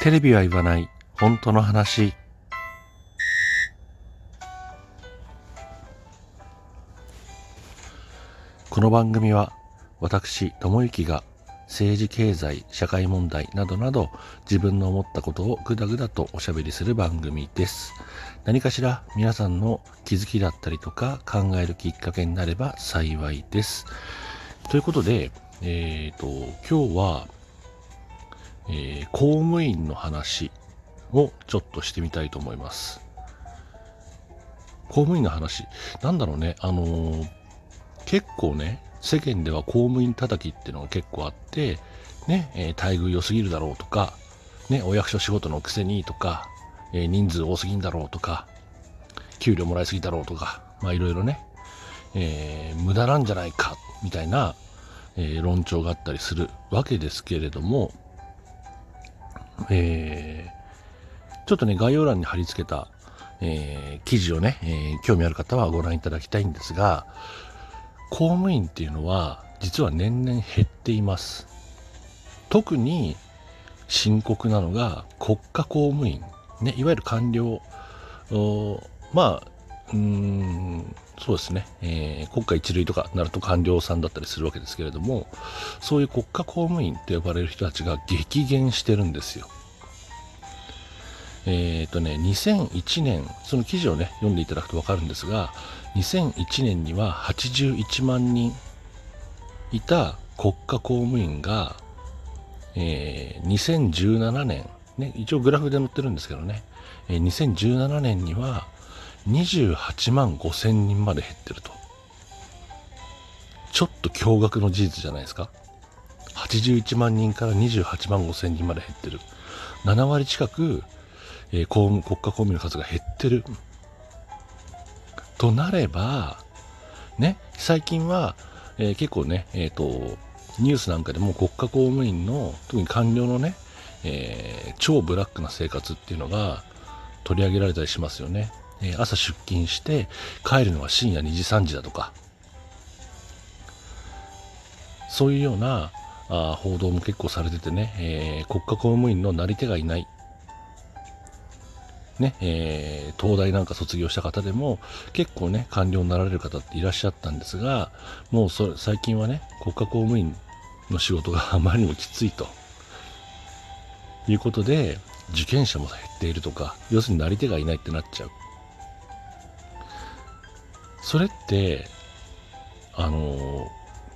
テレビは言わない。本当の話。この番組は私智之が政治経済社会問題などなど自分の思ったことをぐだぐだとおしゃべりする番組です。何かしら皆さんの気づきだったりとか考えるきっかけになれば幸いです。ということでえっ、ー、と今日はえー、公務員の話をちょっとしてみたいと思います。公務員の話、なんだろうね、あのー、結構ね、世間では公務員叩きっていうのが結構あって、ね、えー、待遇良すぎるだろうとか、ね、お役所仕事のくせにとか、えー、人数多すぎんだろうとか、給料もらいすぎだろうとか、まあいろいろね、えー、無駄なんじゃないか、みたいな、え、論調があったりするわけですけれども、えー、ちょっとね、概要欄に貼り付けた、えー、記事をね、えー、興味ある方はご覧いただきたいんですが、公務員っていうのは、実は年々減っています。特に深刻なのが国家公務員、ね、いわゆる官僚、まあ、うん、そうですね、えー、国家一類とかなると官僚さんだったりするわけですけれども、そういう国家公務員と呼ばれる人たちが激減してるんですよ。えっ、ー、とね、2001年、その記事をね、読んでいただくとわかるんですが、2001年には81万人いた国家公務員が、えー、2017年、ね、一応グラフで載ってるんですけどね、えー、2017年には28万5千人まで減ってると。ちょっと驚愕の事実じゃないですか？81万人から28万5千人まで減ってる。7割近く、えー、公務国家公務員の数が減ってる。となれば、ね、最近は、えー、結構ね、えっ、ー、と、ニュースなんかでも国家公務員の、特に官僚のね、えー、超ブラックな生活っていうのが取り上げられたりしますよね。え朝出勤して帰るのは深夜2時3時だとか。そういうようなあ報道も結構されててね、えー、国家公務員のなり手がいない、ねえー、東大なんか卒業した方でも結構ね官僚になられる方っていらっしゃったんですがもうそれ最近はね国家公務員の仕事があまりにもきついと。いうことで受験者も減っているとか要するになり手がいないってなっちゃう。それってあの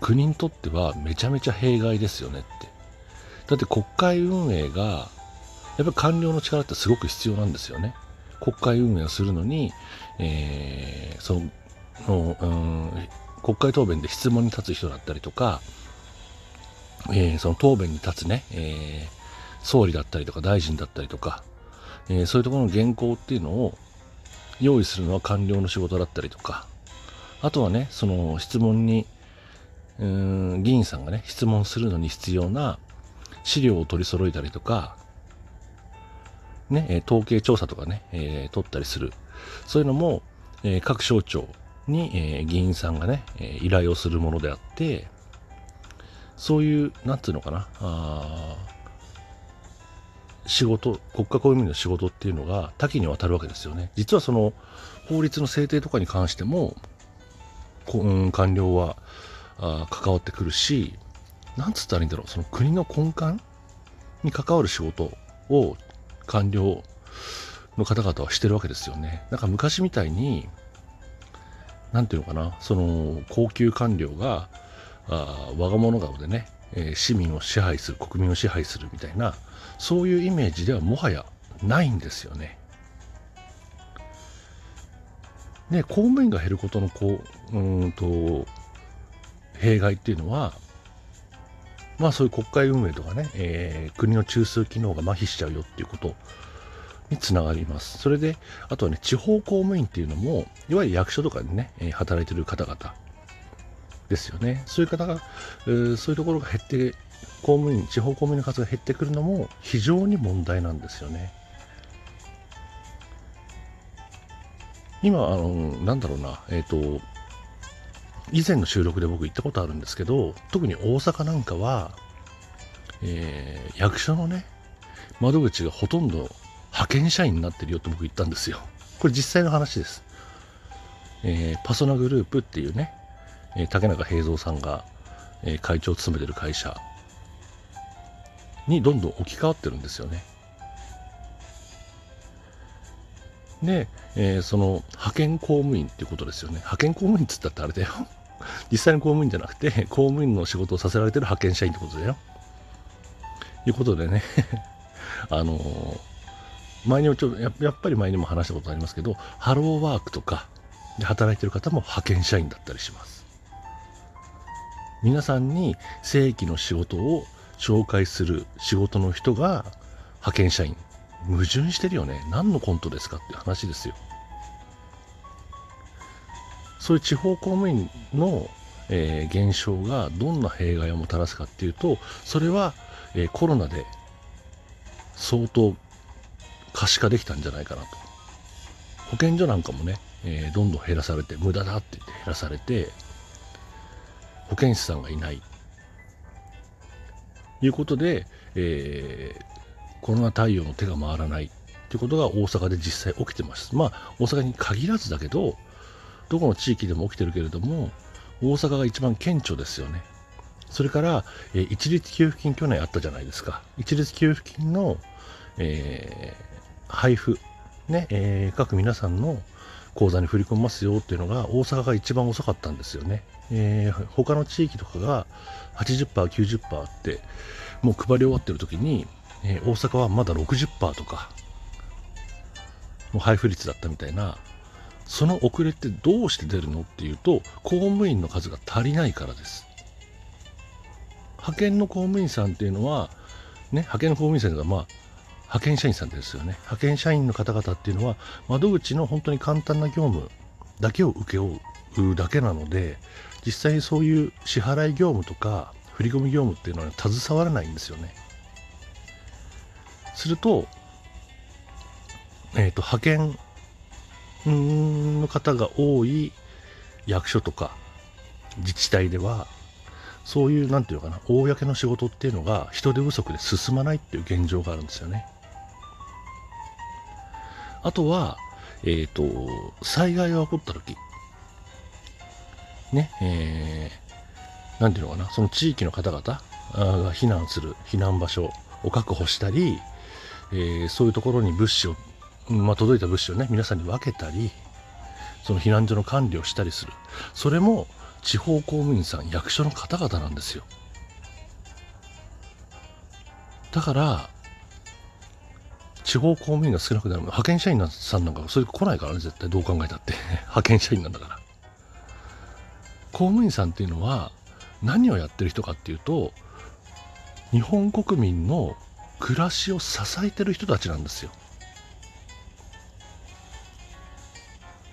国にとってはめちゃめちゃ弊害ですよねって。だって国会運営がやっぱり官僚の力ってすごく必要なんですよね。国会運営をするのに、えー、その、うん、国会答弁で質問に立つ人だったりとか、えー、その答弁に立つね、えー、総理だったりとか大臣だったりとか、えー、そういうところの原稿っていうのを用意するのは官僚の仕事だったりとか、あとはね、その質問に、うん、議員さんがね、質問するのに必要な資料を取り揃えたりとか、ね、統計調査とかね、えー、取ったりする。そういうのも、えー、各省庁に、えー、議員さんがね、え依頼をするものであって、そういう、なんていうのかな、あ仕事、国家公務員の仕事っていうのが多岐にわたるわけですよね。実はその法律の制定とかに関しても、うん、官僚はあ関わってくるし、なんつったらいいんだろう、その国の根幹に関わる仕事を官僚の方々はしてるわけですよね。なんか昔みたいに、なんていうのかな、その高級官僚があ我が物顔でね、え、市民を支配する、国民を支配するみたいな、そういうイメージではもはやないんですよね。ね、公務員が減ることのこううんと弊害っていうのは、まあそういう国会運営とかね、えー、国の中枢機能が麻痺しちゃうよっていうことにつながります。それで、あとはね、地方公務員っていうのも、いわゆる役所とかでね、えー、働いてる方々ですよね。そういう方が、えー、そういうところが減って、公務員、地方公務員の数が減ってくるのも非常に問題なんですよね。今、あの、なんだろうな、えっ、ー、と、以前の収録で僕行ったことあるんですけど、特に大阪なんかは、えー、役所のね、窓口がほとんど派遣社員になってるよって僕言ったんですよ。これ実際の話です。えー、パソナグループっていうね、えー、竹中平蔵さんが、え、会長を務めてる会社にどんどん置き換わってるんですよね。で、えー、その派遣公務員っていうことですよね。派遣公務員っつったってあれだよ。実際の公務員じゃなくて、公務員の仕事をさせられてる派遣社員ってことだよ。いうことでね あのー、前にもちょややっぱり前にも話したことありますけど、ハローワークとかで働いてる方も派遣社員だったりします。皆さんに正規の仕事を紹介する仕事の人が派遣社員。矛盾してるよね。何のコントですかって話ですよ。そういう地方公務員の、えー、減少がどんな弊害をもたらすかっていうと、それは、えー、コロナで相当可視化できたんじゃないかなと。保健所なんかもね、えー、どんどん減らされて、無駄だって言って減らされて、保健師さんがいない。いうことで、えー、コロナ対応の手が回らないっていうことが大阪で実際起きてます。まあ、大阪に限らずだけど、どこの地域でも起きてるけれども、大阪が一番顕著ですよね。それから、えー、一律給付金去年あったじゃないですか。一律給付金の、えー、配布、ね、えー、各皆さんの口座に振り込みますよっていうのが大阪が一番遅かったんですよね。えー、他の地域とかが80%、90%あって、もう配り終わってる時に、えー、大阪はまだ60%とか、もう配布率だったみたいなその遅れってどうして出るのっていうと公務員の数が足りないからです。派遣の公務員さんっていうのはね派遣の公務員さんがまあ派遣社員さんですよね。派遣社員の方々っていうのは窓口の本当に簡単な業務だけを請け負うだけなので実際にそういう支払い業務とか振込業務っていうのは携わらないんですよねすると,、えーと派遣の方が多い役所とか自治体ではそういうなんていうのかな公の仕事っていうのが人手不足で進まないっていう現状があるんですよね。あとはえっ、ー、と災害が起こった時。ねえー、なんていうのかなその地域の方々が避難する避難場所を確保したり、えー、そういうところに物資をまあ、届いた物資をね皆さんに分けたりその避難所の管理をしたりする。それも地方公務員さん役所の方々なんですよ。だから地方公務員が少なくなる。派遣社員さんなんかそれ来ないからね絶対。どう考えたって。派遣社員なんだから。公務員さんっていうのは何をやってる人かっていうと日本国民の暮らしを支えてる人たちなんですよ。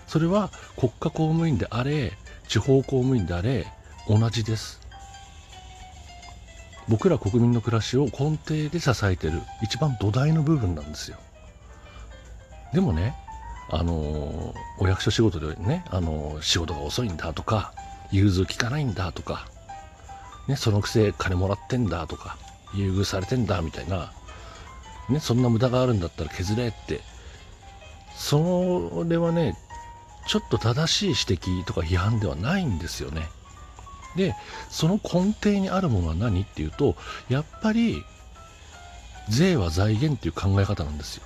それは国家公務員であれ地方公務員であれ同じです。僕ら国民の暮らしを根底で支えてる一番土台の部分なんですよ。でもねあのお役所仕事でね、あの仕事が遅いんだとか融通きかないんだとか、ね、そのくせ金もらってんだとか優遇されてんだみたいな、ね、そんな無駄があるんだったら削れってそれはねちょっと正しい指摘とか批判ではないんですよね。で、その根底にあるものは何っていうと、やっぱり税は財源っていう考え方なんですよ。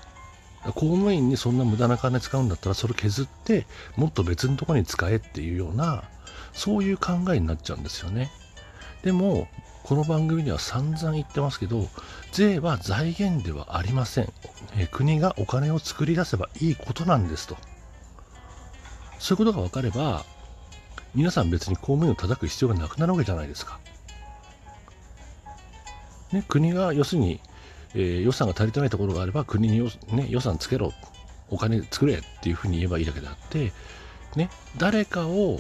公務員にそんな無駄な金使うんだったらそれ削ってもっと別のとこに使えっていうようなそういう考えになっちゃうんですよね。でもこの番組では散々言ってますけど税は財源ではありません。え国がお金を作り出せばいいことなんですと。そういうことが分かれば、皆さん別に公務員を叩く必要がなくなるわけじゃないですか。ね、国が要するに、えー、予算が足りてないところがあれば国によ、ね、予算つけろ、お金作れっていうふうに言えばいいだけであって、ね、誰かを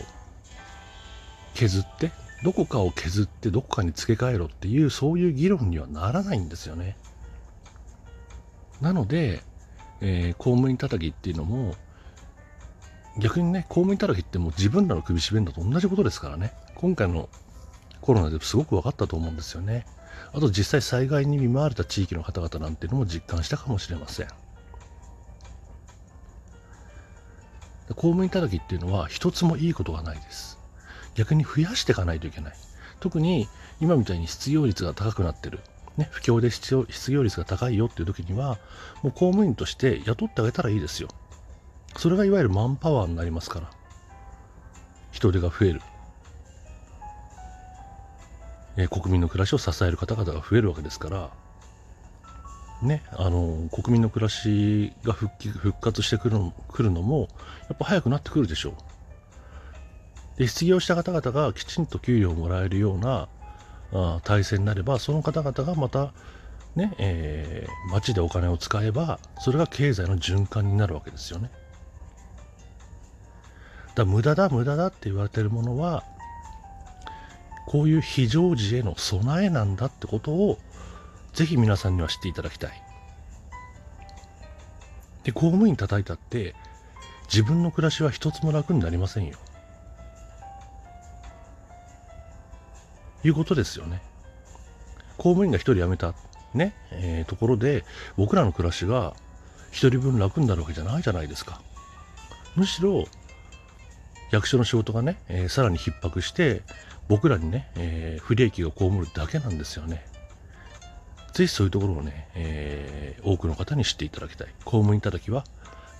削って、どこかを削ってどこかに付け替えろっていうそういう議論にはならないんですよね。なので、えー、公務員叩きっていうのも逆にね、公務員たらきってもう自分らの首絞めるのと同じことですからね。今回のコロナですごく分かったと思うんですよね。あと実際災害に見舞われた地域の方々なんていうのも実感したかもしれません。公務員たたきっていうのは一つもいいことがないです。逆に増やしていかないといけない。特に今みたいに失業率が高くなってる。ね、不況で失業率が高いよっていう時には、もう公務員として雇ってあげたらいいですよ。それがいわゆるマンパワーになりますから。人手が増える。え、国民の暮らしを支える方々が増えるわけですから、ね、あの国民の暮らしが復帰復活してくるのくるのもやっぱ早くなってくるでしょうで失業した方々がきちんと給料をもらえるようなあ体制になればその方々がまたね、えー、街でお金を使えばそれが経済の循環になるわけですよねだ無駄だ無駄だって言われてるものはこういう非常時への備えなんだってことをぜひ皆さんには知っていただきたい。で、公務員叩いたって、自分の暮らしは一つも楽になりませんよ。いうことですよね。公務員が一人辞めた、ね、えー、ところで、僕らの暮らしが一人分楽になるわけじゃないじゃないですか。むしろ、役所の仕事がね、えー、さらに逼迫して、僕らにね、えー、不利益を被るだけなんですよね。ぜひそういうところをね、えー、多くの方に知っていただきたい。公務員たたきは、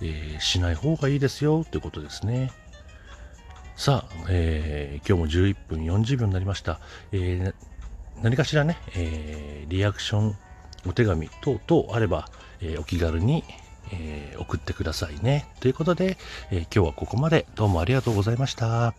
えー、しない方がいいですよということですね。さあ、えー、今日も11分40秒になりました。え何かしらね、えリアクション、お手紙等々あれば、えお気軽に、え送ってくださいね。ということで、え今日はここまでどうもありがとうございました。